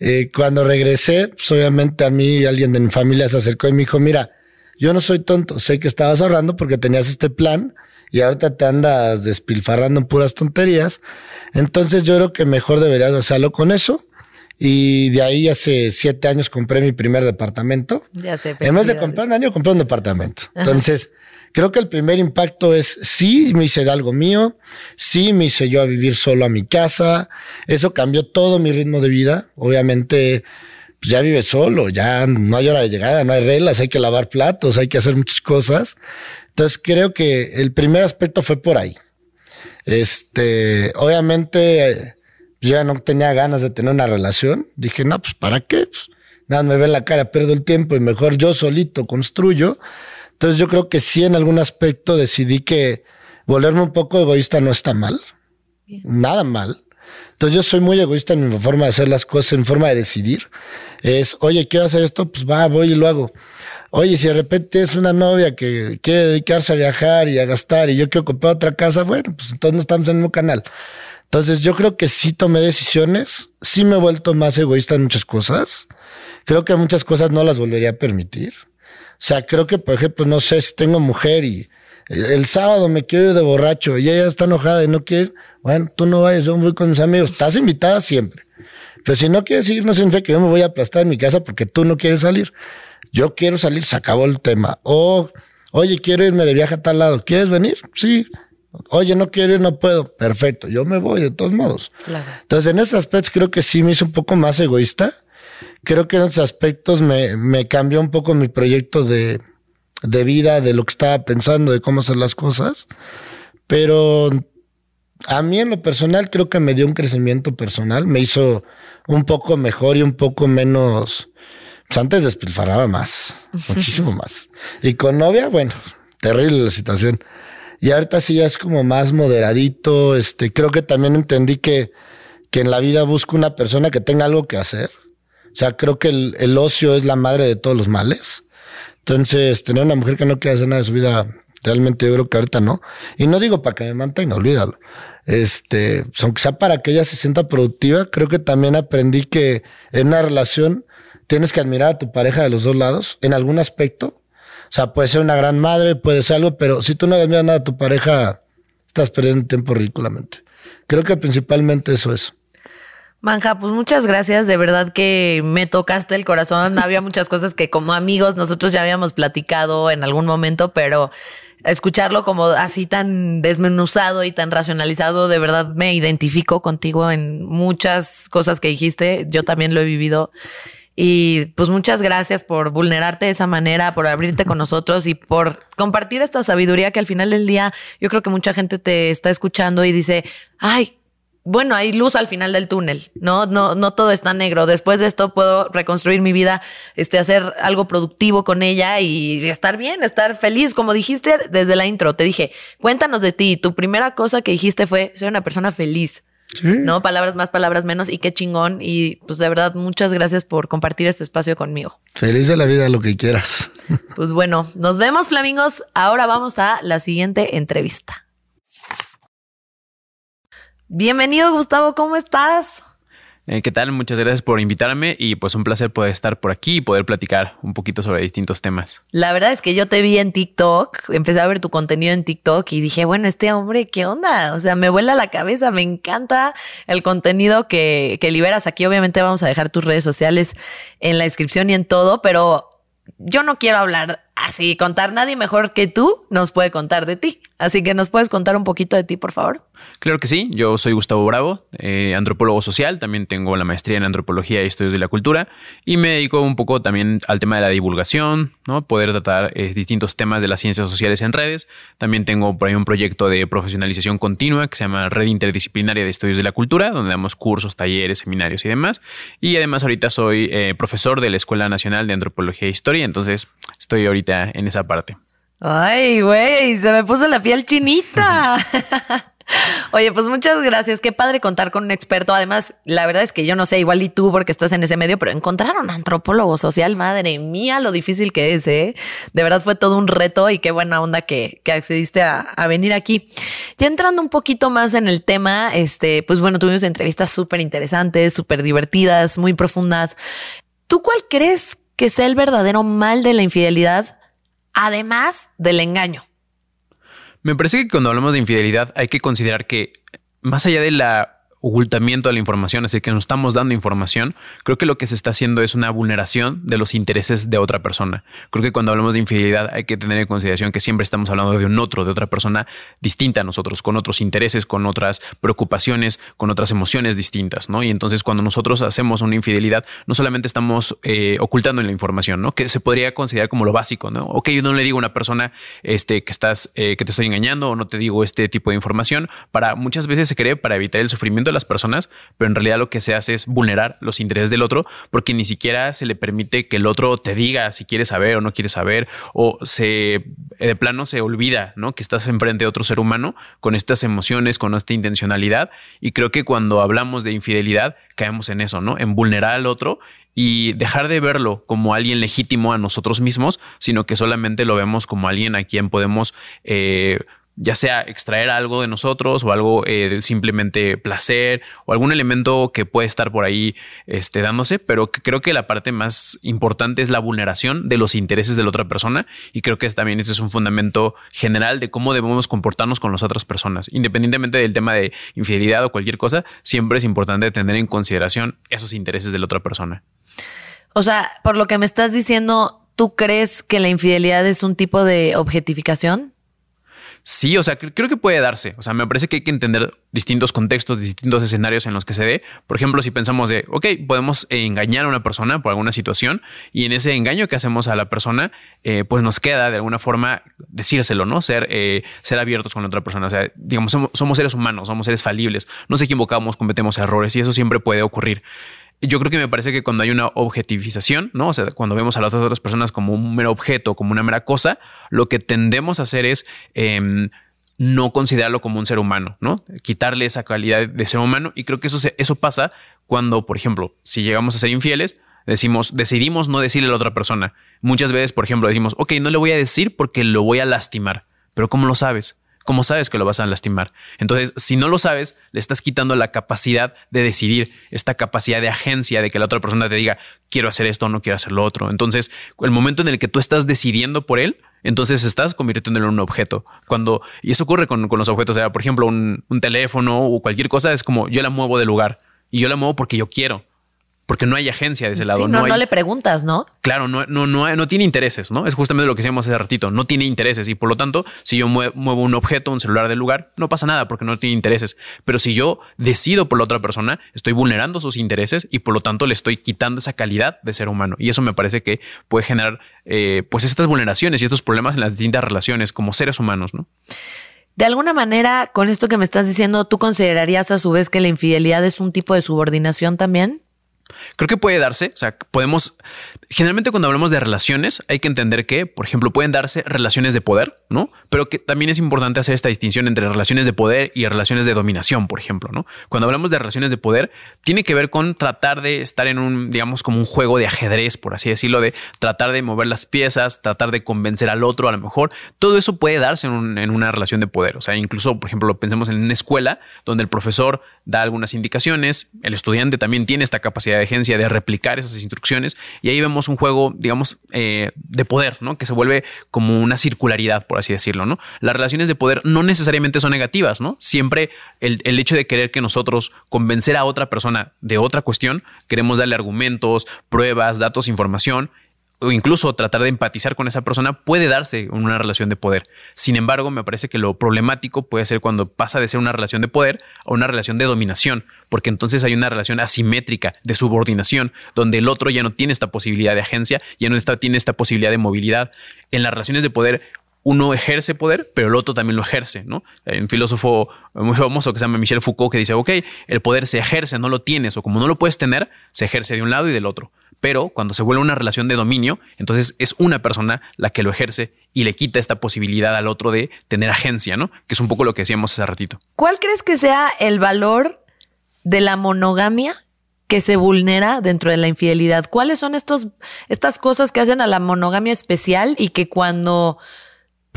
Eh, cuando regresé, pues, obviamente a mí alguien de mi familia se acercó y me dijo, mira, yo no soy tonto, sé que estabas ahorrando porque tenías este plan y ahorita te andas despilfarrando en puras tonterías. Entonces yo creo que mejor deberías hacerlo con eso. Y de ahí hace siete años compré mi primer departamento. Ya sé. En vez de comprar un año, compré un departamento. Ajá. Entonces, creo que el primer impacto es sí, me hice de algo mío, sí, me hice yo a vivir solo a mi casa. Eso cambió todo mi ritmo de vida. Obviamente, pues ya vive solo, ya no hay hora de llegada, no hay reglas, hay que lavar platos, hay que hacer muchas cosas. Entonces, creo que el primer aspecto fue por ahí. Este, obviamente ya no tenía ganas de tener una relación. Dije, no, pues ¿para qué? Pues, nada, me ve la cara, pierdo el tiempo y mejor yo solito construyo. Entonces yo creo que sí en algún aspecto decidí que volverme un poco egoísta no está mal. Nada mal. Entonces yo soy muy egoísta en mi forma de hacer las cosas, en forma de decidir. Es, oye, quiero hacer esto, pues va, voy y lo hago. Oye, si de repente es una novia que quiere dedicarse a viajar y a gastar y yo quiero comprar otra casa, bueno, pues entonces no estamos en el mismo canal. Entonces yo creo que sí tomé decisiones, sí me he vuelto más egoísta en muchas cosas. Creo que muchas cosas no las volvería a permitir. O sea, creo que, por ejemplo, no sé si tengo mujer y el sábado me quiero ir de borracho y ella está enojada y no quiere, bueno, tú no vayas, yo voy con mis amigos, estás invitada siempre. Pero si no quieres ir, no significa que yo me voy a aplastar en mi casa porque tú no quieres salir. Yo quiero salir, se acabó el tema. O, oye, quiero irme de viaje a tal lado, ¿quieres venir? Sí. Oye, no quiero ir, no puedo. Perfecto, yo me voy de todos modos. Entonces, en ese aspecto creo que sí me hizo un poco más egoísta. Creo que en esos aspectos me, me cambió un poco mi proyecto de, de vida, de lo que estaba pensando, de cómo hacer las cosas. Pero a mí en lo personal creo que me dio un crecimiento personal, me hizo un poco mejor y un poco menos... Pues antes despilfarraba más, muchísimo más. Y con novia, bueno, terrible la situación. Y ahorita sí ya es como más moderadito. Este, creo que también entendí que, que en la vida busco una persona que tenga algo que hacer. O sea, creo que el, el ocio es la madre de todos los males. Entonces, tener una mujer que no quiere hacer nada de su vida, realmente yo creo que ahorita no. Y no digo para que me mantenga, olvídalo. Este, pues, aunque sea para que ella se sienta productiva, creo que también aprendí que en una relación tienes que admirar a tu pareja de los dos lados, en algún aspecto. O sea, puede ser una gran madre, puede ser algo, pero si tú no admiras nada a tu pareja, estás perdiendo tiempo ridículamente. Creo que principalmente eso es. Manja, pues muchas gracias, de verdad que me tocaste el corazón. Había muchas cosas que como amigos nosotros ya habíamos platicado en algún momento, pero escucharlo como así tan desmenuzado y tan racionalizado, de verdad me identifico contigo en muchas cosas que dijiste. Yo también lo he vivido. Y pues muchas gracias por vulnerarte de esa manera, por abrirte con nosotros y por compartir esta sabiduría que al final del día yo creo que mucha gente te está escuchando y dice, ay, bueno, hay luz al final del túnel, ¿no? No, no todo está negro. Después de esto puedo reconstruir mi vida, este, hacer algo productivo con ella y estar bien, estar feliz. Como dijiste desde la intro, te dije, cuéntanos de ti. Tu primera cosa que dijiste fue, soy una persona feliz. ¿No? Palabras más, palabras menos y qué chingón. Y pues de verdad, muchas gracias por compartir este espacio conmigo. Feliz de la vida, lo que quieras. Pues bueno, nos vemos, flamingos. Ahora vamos a la siguiente entrevista. Bienvenido, Gustavo, ¿cómo estás? Eh, ¿Qué tal? Muchas gracias por invitarme y pues un placer poder estar por aquí y poder platicar un poquito sobre distintos temas. La verdad es que yo te vi en TikTok, empecé a ver tu contenido en TikTok y dije, bueno, este hombre, ¿qué onda? O sea, me vuela la cabeza, me encanta el contenido que, que liberas aquí. Obviamente vamos a dejar tus redes sociales en la descripción y en todo, pero yo no quiero hablar así, contar nadie mejor que tú nos puede contar de ti. Así que nos puedes contar un poquito de ti, por favor. Claro que sí, yo soy Gustavo Bravo, eh, antropólogo social, también tengo la maestría en antropología y estudios de la cultura y me dedico un poco también al tema de la divulgación, ¿no? poder tratar eh, distintos temas de las ciencias sociales en redes. También tengo por ahí un proyecto de profesionalización continua que se llama Red Interdisciplinaria de Estudios de la Cultura, donde damos cursos, talleres, seminarios y demás. Y además ahorita soy eh, profesor de la Escuela Nacional de Antropología e Historia, entonces estoy ahorita en esa parte. Ay, güey, se me puso la piel chinita. Oye, pues muchas gracias. Qué padre contar con un experto. Además, la verdad es que yo no sé, igual y tú porque estás en ese medio, pero encontrar un antropólogo social, madre mía, lo difícil que es, ¿eh? De verdad fue todo un reto y qué buena onda que, que accediste a, a, venir aquí. Ya entrando un poquito más en el tema, este, pues bueno, tuvimos entrevistas súper interesantes, súper divertidas, muy profundas. ¿Tú cuál crees que sea el verdadero mal de la infidelidad, además del engaño? Me parece que cuando hablamos de infidelidad hay que considerar que más allá de la ocultamiento de la información, es decir, que nos estamos dando información, creo que lo que se está haciendo es una vulneración de los intereses de otra persona. Creo que cuando hablamos de infidelidad hay que tener en consideración que siempre estamos hablando de un otro, de otra persona distinta a nosotros, con otros intereses, con otras preocupaciones, con otras emociones distintas, ¿no? Y entonces cuando nosotros hacemos una infidelidad, no solamente estamos eh, ocultando la información, ¿no? Que se podría considerar como lo básico, ¿no? Ok, yo no le digo a una persona este, que estás, eh, que te estoy engañando o no te digo este tipo de información, para muchas veces se cree para evitar el sufrimiento de las personas, pero en realidad lo que se hace es vulnerar los intereses del otro porque ni siquiera se le permite que el otro te diga si quiere saber o no quiere saber o se de plano se olvida, ¿no? Que estás enfrente de otro ser humano con estas emociones, con esta intencionalidad y creo que cuando hablamos de infidelidad caemos en eso, ¿no? En vulnerar al otro y dejar de verlo como alguien legítimo a nosotros mismos, sino que solamente lo vemos como alguien a quien podemos eh, ya sea extraer algo de nosotros o algo eh, simplemente placer o algún elemento que puede estar por ahí este, dándose, pero creo que la parte más importante es la vulneración de los intereses de la otra persona y creo que también ese es un fundamento general de cómo debemos comportarnos con las otras personas, independientemente del tema de infidelidad o cualquier cosa, siempre es importante tener en consideración esos intereses de la otra persona. O sea, por lo que me estás diciendo, ¿tú crees que la infidelidad es un tipo de objetificación? Sí, o sea, creo que puede darse. O sea, me parece que hay que entender distintos contextos, distintos escenarios en los que se dé. Por ejemplo, si pensamos de, ok, podemos engañar a una persona por alguna situación y en ese engaño que hacemos a la persona, eh, pues nos queda de alguna forma decírselo, ¿no? Ser, eh, ser abiertos con otra persona. O sea, digamos, somos, somos seres humanos, somos seres falibles, nos equivocamos, cometemos errores y eso siempre puede ocurrir yo creo que me parece que cuando hay una objetivización, ¿no? O sea, cuando vemos a las otras personas como un mero objeto, como una mera cosa, lo que tendemos a hacer es em, no considerarlo como un ser humano, ¿no? Quitarle esa calidad de ser humano. Y creo que eso, eso pasa cuando, por ejemplo, si llegamos a ser infieles, decimos, decidimos no decirle a la otra persona. Muchas veces, por ejemplo, decimos, ok, no le voy a decir porque lo voy a lastimar. Pero ¿cómo lo sabes? ¿Cómo sabes que lo vas a lastimar? Entonces, si no lo sabes, le estás quitando la capacidad de decidir, esta capacidad de agencia de que la otra persona te diga, quiero hacer esto o no quiero hacer lo otro. Entonces, el momento en el que tú estás decidiendo por él, entonces estás convirtiéndolo en un objeto. Cuando, y eso ocurre con, los objetos, o sea, por ejemplo, un, un teléfono o cualquier cosa, es como yo la muevo de lugar y yo la muevo porque yo quiero porque no hay agencia de ese lado. no, no, le preguntas, ¿no? Claro, no, no, no, no tiene intereses, ¿no? Es justamente lo que decíamos hace ratito, no tiene intereses y por lo tanto, si yo muevo un objeto, un celular del lugar, no pasa nada porque no tiene intereses. Pero si yo decido por la otra persona, estoy vulnerando sus intereses y por lo tanto le estoy quitando esa calidad de ser humano. Y eso me parece que puede generar eh, pues estas vulneraciones y estos problemas en las distintas relaciones como seres humanos, ¿no? De alguna manera, con esto que me estás diciendo, ¿tú considerarías a su vez que la infidelidad es un tipo de subordinación también? Creo que puede darse, o sea, podemos, generalmente cuando hablamos de relaciones hay que entender que, por ejemplo, pueden darse relaciones de poder, ¿no? Pero que también es importante hacer esta distinción entre relaciones de poder y relaciones de dominación, por ejemplo, ¿no? Cuando hablamos de relaciones de poder, tiene que ver con tratar de estar en un, digamos, como un juego de ajedrez, por así decirlo, de tratar de mover las piezas, tratar de convencer al otro, a lo mejor. Todo eso puede darse en, una relación de poder, o sea, incluso, por ejemplo, pensemos en una escuela donde el profesor da algunas indicaciones, el estudiante también tiene esta capacidad de agencia de replicar esas instrucciones y ahí vemos un juego, digamos, eh, de poder, ¿no? Que se vuelve como una circularidad, por así decirlo, ¿no? Las relaciones de poder no necesariamente son negativas, ¿no? Siempre el, el hecho de querer que nosotros convencer a otra persona de otra cuestión, queremos darle argumentos, pruebas, datos, información o incluso tratar de empatizar con esa persona puede darse en una relación de poder. Sin embargo, me parece que lo problemático puede ser cuando pasa de ser una relación de poder a una relación de dominación, porque entonces hay una relación asimétrica de subordinación, donde el otro ya no tiene esta posibilidad de agencia, ya no está, tiene esta posibilidad de movilidad. En las relaciones de poder, uno ejerce poder, pero el otro también lo ejerce, ¿no? Hay un filósofo muy famoso que se llama Michel Foucault que dice, ok, el poder se ejerce, no lo tienes, o como no lo puedes tener, se ejerce de un lado y del otro. Pero cuando se vuelve una relación de dominio, entonces es una persona la que lo ejerce y le quita esta posibilidad al otro de tener agencia, ¿no? Que es un poco lo que decíamos hace ratito. ¿Cuál crees que sea el valor de la monogamia que se vulnera dentro de la infidelidad? ¿Cuáles son estos, estas cosas que hacen a la monogamia especial y que cuando,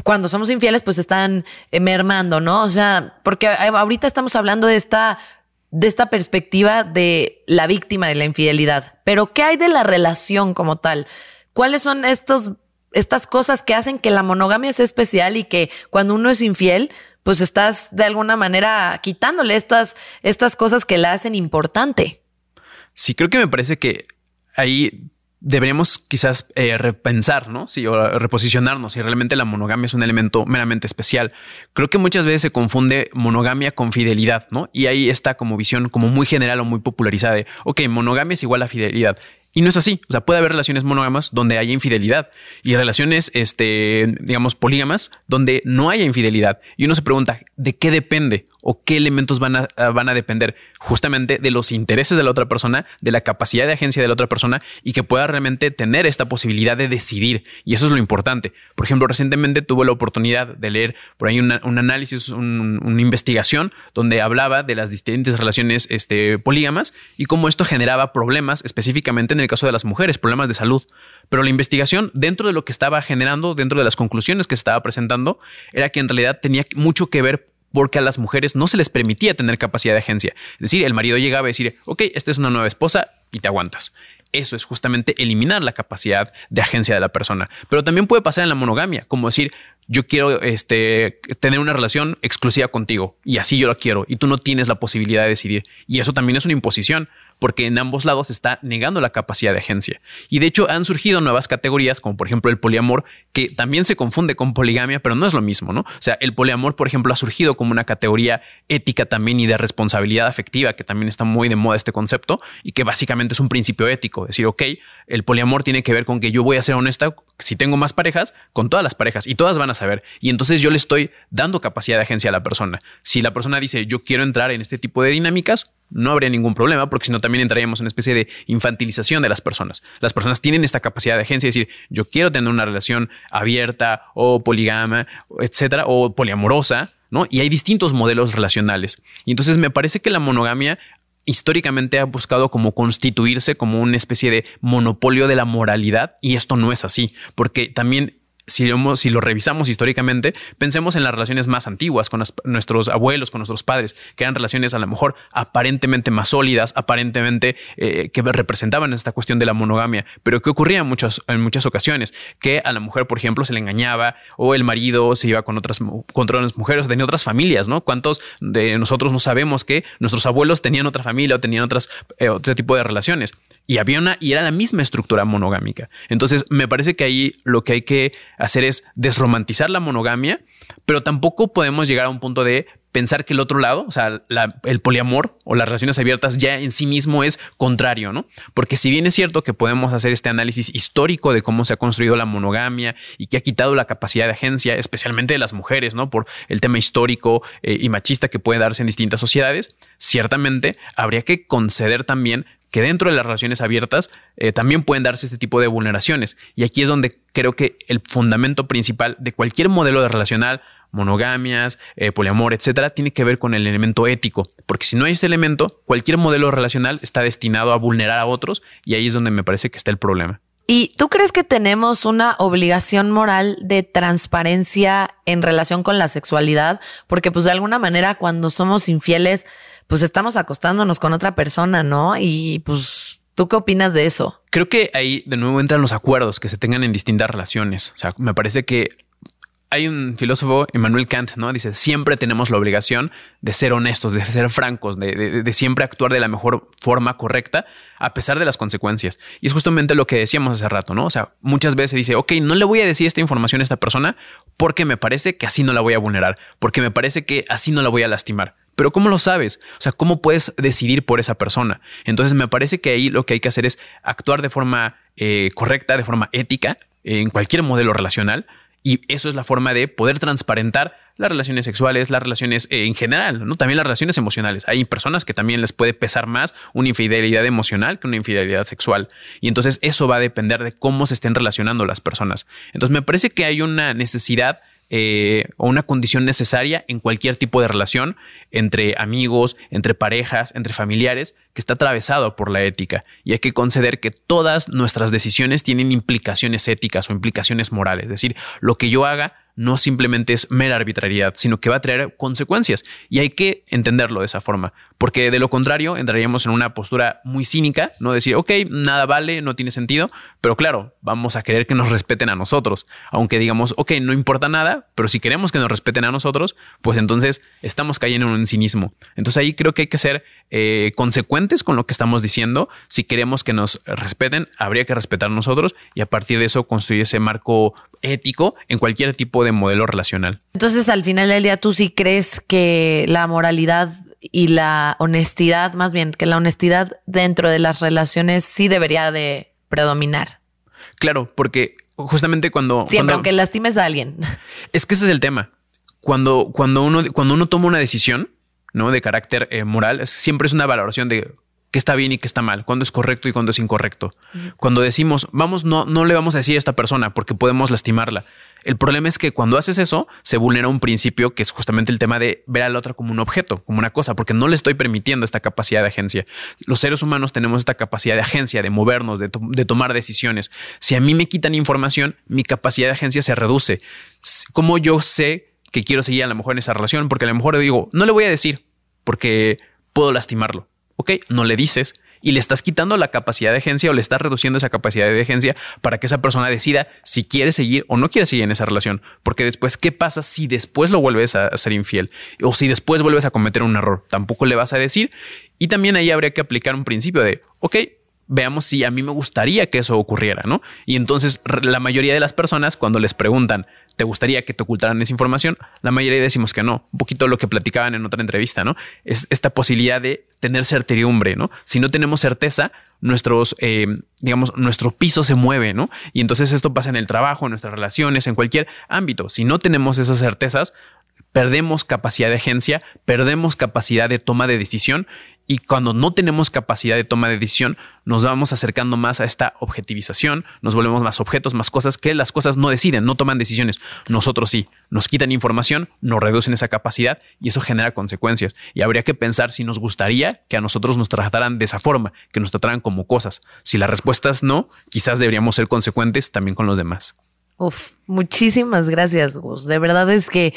cuando somos infieles, pues están mermando, ¿no? O sea, porque ahorita estamos hablando de esta de esta perspectiva de la víctima de la infidelidad. Pero ¿qué hay de la relación como tal? ¿Cuáles son estos, estas cosas que hacen que la monogamia sea especial y que cuando uno es infiel, pues estás de alguna manera quitándole estas, estas cosas que la hacen importante? Sí, creo que me parece que ahí deberíamos quizás eh, repensar, ¿no? Sí, o reposicionarnos si realmente la monogamia es un elemento meramente especial. Creo que muchas veces se confunde monogamia con fidelidad, ¿no? Y ahí está como visión como muy general o muy popularizada de, ok, monogamia es igual a fidelidad. Y no es así. O sea, puede haber relaciones monógamas donde haya infidelidad y relaciones, este, digamos, polígamas donde no haya infidelidad. Y uno se pregunta, ¿de qué depende o qué elementos van a, van a depender? Justamente de los intereses de la otra persona, de la capacidad de agencia de la otra persona y que pueda realmente tener esta posibilidad de decidir. Y eso es lo importante. Por ejemplo, recientemente tuve la oportunidad de leer por ahí un análisis, una investigación donde hablaba de las distintas relaciones este, polígamas y cómo esto generaba problemas específicamente en el caso de las mujeres, problemas de salud. Pero la investigación, dentro de lo que estaba generando, dentro de las conclusiones que estaba presentando, era que en realidad tenía mucho que ver porque a las mujeres no se les permitía tener capacidad de agencia. Es decir, el marido llegaba a decir, ok, esta es una nueva esposa y te aguantas. Eso es justamente eliminar la capacidad de agencia de la persona. Pero también puede pasar en la monogamia, como decir, yo quiero este, tener una relación exclusiva contigo y así yo la quiero y tú no tienes la posibilidad de decidir. Y eso también es una imposición porque en ambos lados está negando la capacidad de agencia. Y de hecho han surgido nuevas categorías, como por ejemplo el poliamor, que también se confunde con poligamia, pero no es lo mismo, ¿no? O sea, el poliamor, por ejemplo, ha surgido como una categoría ética también y de responsabilidad afectiva, que también está muy de moda este concepto, y que básicamente es un principio ético. Decir, ok, el poliamor tiene que ver con que yo voy a ser honesta, si tengo más parejas, con todas las parejas, y todas van a saber. Y entonces yo le estoy dando capacidad de agencia a la persona. Si la persona dice, yo quiero entrar en este tipo de dinámicas, no habría ningún problema, porque si no también entraríamos en una especie de infantilización de las personas. Las personas tienen esta capacidad de agencia de decir, yo quiero tener una relación abierta o poligama, etcétera, o poliamorosa, ¿no? Y hay distintos modelos relacionales. Y entonces me parece que la monogamia históricamente ha buscado como constituirse como una especie de monopolio de la moralidad y esto no es así, porque también si lo, revisamos históricamente, pensemos en las relaciones más antiguas con nuestros abuelos, con nuestros padres, que eran relaciones a lo mejor aparentemente más sólidas, aparentemente eh, que representaban esta cuestión de la monogamia, pero que ocurría en muchas, ocasiones, que a la mujer, por ejemplo, se le engañaba o el marido se iba con otras, con mujeres, tenía otras familias, ¿no? ¿Cuántos de nosotros no sabemos que nuestros abuelos tenían otra familia o tenían eh, otro tipo de relaciones? Y había una, y era la misma estructura monogámica. Entonces, me parece que ahí lo que hay que hacer es desromantizar la monogamia, pero tampoco podemos llegar a un punto de pensar que el otro lado, o sea, el poliamor o las relaciones abiertas ya en sí mismo es contrario, ¿no? Porque si bien es cierto que podemos hacer este análisis histórico de cómo se ha construido la monogamia y que ha quitado la capacidad de agencia, especialmente de las mujeres, ¿no? Por el tema histórico eh, y machista que puede darse en distintas sociedades, ciertamente habría que conceder también que dentro de las relaciones abiertas eh, también pueden darse este tipo de vulneraciones. Y aquí es donde creo que el fundamento principal de cualquier modelo de relacional, monogamias, eh, poliamor, etcétera, tiene que ver con el elemento ético. Porque si no hay ese elemento, cualquier modelo relacional está destinado a vulnerar a otros y ahí es donde me parece que está el problema. ¿Y tú crees que tenemos una obligación moral de transparencia en relación con la sexualidad? Porque pues de alguna manera cuando somos infieles, pues estamos acostándonos con otra persona, ¿no? Y pues, ¿tú qué opinas de eso? Creo que ahí de nuevo entran los acuerdos que se tengan en distintas relaciones. O sea, me parece que hay un filósofo, Emmanuel Kant, ¿no? Dice, siempre tenemos la obligación de ser honestos, de ser francos, de, siempre actuar de la mejor forma correcta, a pesar de las consecuencias. Y es justamente lo que decíamos hace rato, ¿no? O sea, muchas veces dice, ok, no le voy a decir esta información a esta persona porque me parece que así no la voy a vulnerar, porque me parece que así no la voy a lastimar. Pero ¿cómo lo sabes? O sea, ¿cómo puedes decidir por esa persona? Entonces me parece que ahí lo que hay que hacer es actuar de forma eh, correcta, de forma ética, en cualquier modelo relacional, y eso es la forma de poder transparentar las relaciones sexuales, las relaciones eh, en general, ¿no? También las relaciones emocionales. Hay personas que también les puede pesar más una infidelidad emocional que una infidelidad sexual. Y entonces eso va a depender de cómo se estén relacionando las personas. Entonces me parece que hay una necesidad eh, o una condición necesaria en cualquier tipo de relación entre amigos, entre parejas, entre familiares, que está atravesado por la ética. Y hay que conceder que todas nuestras decisiones tienen implicaciones éticas o implicaciones morales. Es decir, lo que yo haga no simplemente es mera arbitrariedad, sino que va a traer consecuencias. Y hay que entenderlo de esa forma, porque de lo contrario entraríamos en una postura muy cínica, no decir, ok, nada vale, no tiene sentido, pero claro, vamos a querer que nos respeten a nosotros, aunque digamos, ok, no importa nada, pero si queremos que nos respeten a nosotros, pues entonces estamos cayendo en un cinismo. Entonces ahí creo que hay que ser eh, consecuentes con lo que estamos diciendo. Si queremos que nos respeten, habría que respetar a nosotros y a partir de eso construir ese marco ético en cualquier tipo de modelo relacional. Entonces, al final del día, ¿tú sí crees que la moralidad y la honestidad, más bien, que la honestidad dentro de las relaciones sí debería de predominar. Claro, porque justamente cuando... Siempre, aunque lastimes a alguien. Es que ese es el tema. Cuando, cuando, uno, cuando uno toma una decisión, ¿no? De carácter eh, moral, siempre es una valoración de qué está bien y qué está mal, cuándo es correcto y cuándo es incorrecto. Cuando decimos, vamos, no, no le vamos a decir a esta persona porque podemos lastimarla. El problema es que cuando haces eso, se vulnera un principio que es justamente el tema de ver al otro como un objeto, como una cosa, porque no le estoy permitiendo esta capacidad de agencia. Los seres humanos tenemos esta capacidad de agencia, de movernos, de, de tomar decisiones. Si a mí me quitan información, mi capacidad de agencia se reduce. ¿Cómo yo sé que quiero seguir a lo mejor en esa relación? Porque a lo mejor digo, no le voy a decir porque puedo lastimarlo. Ok, no le dices y le estás quitando la capacidad de agencia o le estás reduciendo esa capacidad de agencia para que esa persona decida si quiere seguir o no quiere seguir en esa relación. Porque después, ¿qué pasa si después lo vuelves a ser infiel? O si después vuelves a cometer un error, tampoco le vas a decir. Y también ahí habría que aplicar un principio de, ok, veamos si a mí me gustaría que eso ocurriera, ¿no? Y entonces la mayoría de las personas cuando les preguntan, ¿te gustaría que te ocultaran esa información? La mayoría decimos que no. Un poquito lo que platicaban en otra entrevista, ¿no? Es esta posibilidad de tener certidumbre, ¿no? Si no tenemos certeza, nuestros, eh, digamos, nuestro piso se mueve, ¿no? Y entonces esto pasa en el trabajo, en nuestras relaciones, en cualquier ámbito. Si no tenemos esas certezas, perdemos capacidad de agencia, perdemos capacidad de toma de decisión y cuando no tenemos capacidad de toma de decisión, nos vamos acercando más a esta objetivización, nos volvemos más objetos, más cosas que las cosas no deciden, no toman decisiones. Nosotros sí, nos quitan información, nos reducen esa capacidad y eso genera consecuencias. Y habría que pensar si nos gustaría que a nosotros nos trataran de esa forma, que nos trataran como cosas. Si la respuesta es no, quizás deberíamos ser consecuentes también con los demás. Uf, muchísimas gracias, Gus. De verdad es que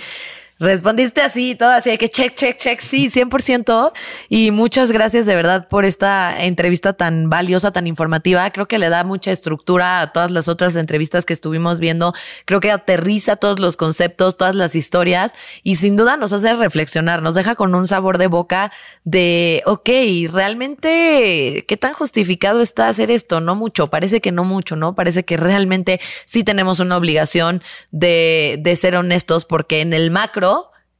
Respondiste así, todo así, de que check, check, check, sí, 100%. Y muchas gracias de verdad por esta entrevista tan valiosa, tan informativa. Creo que le da mucha estructura a todas las otras entrevistas que estuvimos viendo. Creo que aterriza todos los conceptos, todas las historias y sin duda nos hace reflexionar, nos deja con un sabor de boca de, ok, realmente, ¿qué tan justificado está hacer esto? No mucho, parece que no mucho, ¿no? Parece que realmente sí tenemos una obligación de, de ser honestos porque en el macro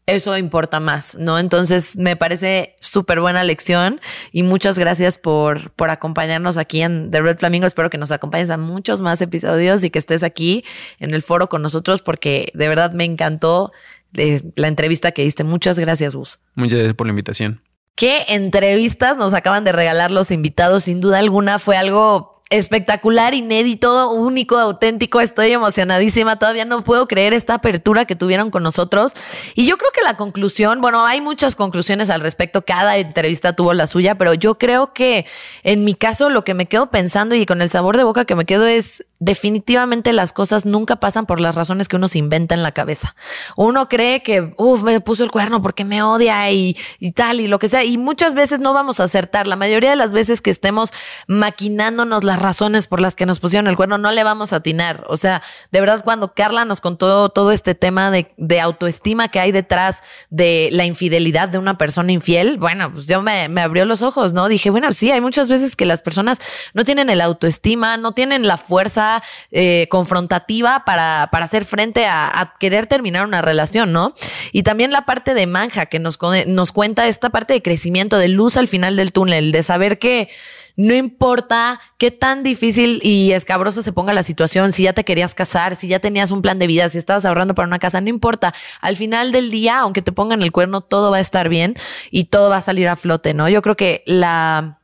eso importa más, ¿no? Entonces me parece súper buena lección y muchas gracias por, por acompañarnos aquí en The Red Flamingo. Espero que nos acompañes a muchos más episodios y que estés aquí en el foro con nosotros porque de verdad me encantó de la entrevista que diste. Muchas gracias, Gus. Muchas gracias por la invitación. ¿Qué entrevistas nos acaban de regalar los invitados? Sin duda alguna fue algo espectacular, inédito, único, auténtico. Estoy emocionadísima. Todavía no puedo creer esta apertura que tuvieron con nosotros. Y yo creo que la conclusión, bueno, hay muchas conclusiones al respecto. Cada entrevista tuvo la suya, pero yo creo que en mi caso lo que me quedo pensando y con el sabor de boca que me quedo es definitivamente las cosas nunca pasan por las razones que uno se inventa en la cabeza. Uno cree que, uff, me puso el cuerno porque me odia y, tal y lo que sea. Y muchas veces no vamos a acertar. La mayoría de las veces que estemos maquinándonos las razones por las que nos pusieron el cuerno, no le vamos a atinar. O sea, de verdad, cuando Carla nos contó todo este tema de, autoestima que hay detrás de la infidelidad de una persona infiel, bueno, pues yo me abrió los ojos, ¿no? Dije, bueno, sí, hay muchas veces que las personas no tienen el autoestima, no tienen la fuerza eh, confrontativa para, para hacer frente a, querer terminar una relación, ¿no? Y también la parte de manja que nos, nos cuenta esta parte de crecimiento, de luz al final del túnel, de saber que no importa qué tan difícil y escabrosa se ponga la situación, si ya te querías casar, si ya tenías un plan de vida, si estabas ahorrando para una casa, no importa. Al final del día, aunque te pongan el cuerno, todo va a estar bien y todo va a salir a flote, ¿no? Yo creo que la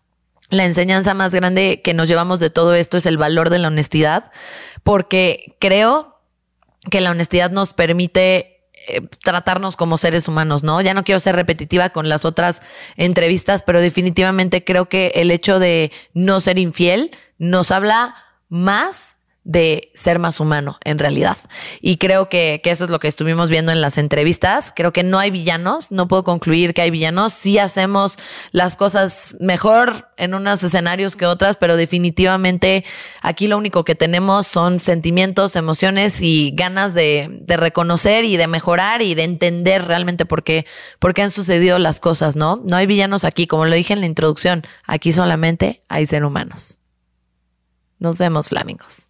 la enseñanza más grande que nos llevamos de todo esto es el valor de la honestidad, porque creo que la honestidad nos permite eh, tratarnos como seres humanos, ¿no? Ya no quiero ser repetitiva con las otras entrevistas, pero definitivamente creo que el hecho de no ser infiel nos habla más de ser más humano en realidad. Y creo que, eso es lo que estuvimos viendo en las entrevistas. Creo que no hay villanos, no puedo concluir que hay villanos. Sí hacemos las cosas mejor en unos escenarios que otras, pero definitivamente aquí lo único que tenemos son sentimientos, emociones y ganas de, de reconocer y de mejorar y de entender realmente por qué, por qué han sucedido las cosas, ¿no? No hay villanos aquí, como lo dije en la introducción, aquí solamente hay ser humanos. Nos vemos, flamingos.